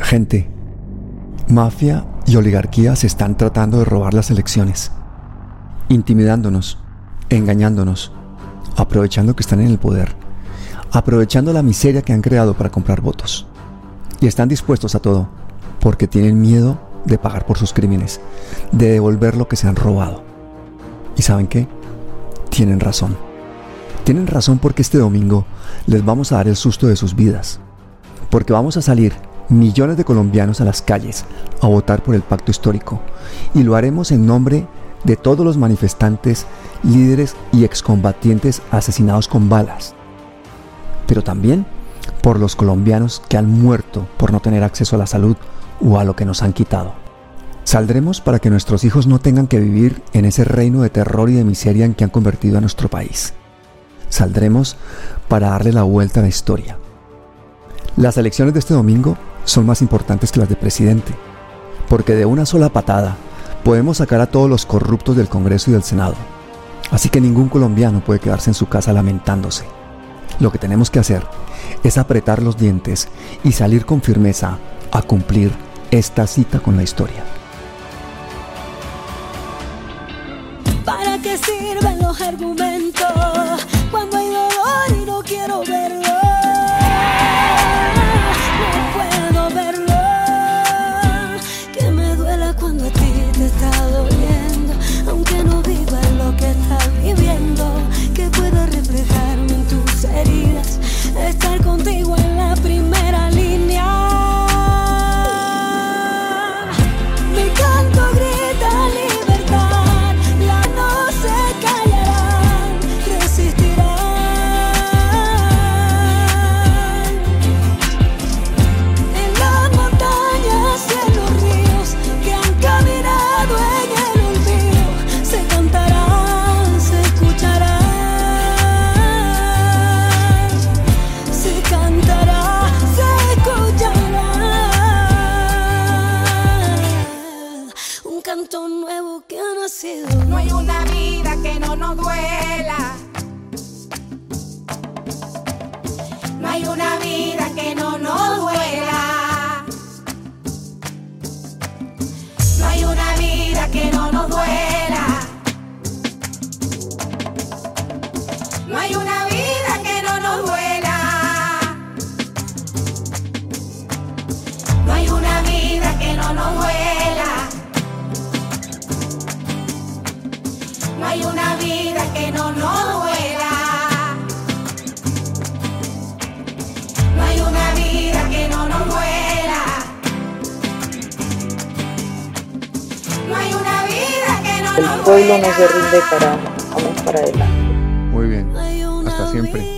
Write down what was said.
Gente, mafia y oligarquía se están tratando de robar las elecciones, intimidándonos, engañándonos, aprovechando que están en el poder, aprovechando la miseria que han creado para comprar votos. Y están dispuestos a todo, porque tienen miedo de pagar por sus crímenes, de devolver lo que se han robado. ¿Y saben qué? Tienen razón. Tienen razón porque este domingo les vamos a dar el susto de sus vidas. Porque vamos a salir millones de colombianos a las calles a votar por el pacto histórico. Y lo haremos en nombre de todos los manifestantes, líderes y excombatientes asesinados con balas. Pero también por los colombianos que han muerto por no tener acceso a la salud o a lo que nos han quitado. Saldremos para que nuestros hijos no tengan que vivir en ese reino de terror y de miseria en que han convertido a nuestro país. Saldremos para darle la vuelta a la historia. Las elecciones de este domingo son más importantes que las de presidente, porque de una sola patada podemos sacar a todos los corruptos del Congreso y del Senado. Así que ningún colombiano puede quedarse en su casa lamentándose. Lo que tenemos que hacer es apretar los dientes y salir con firmeza a cumplir esta cita con la historia. ¿Para qué sirven los argumentos cuando hay dolor y no quiero verlo? Se escuchará. Un canto nuevo que ha nacido. No hay una vida que no nos duela. No hay una vida hay una vida que no nos duela. No hay una vida que no nos duela. No hay una vida que no El nos pueblo no se duela. rinde, carajo. Vamos para adelante. Muy bien. Hasta siempre. vida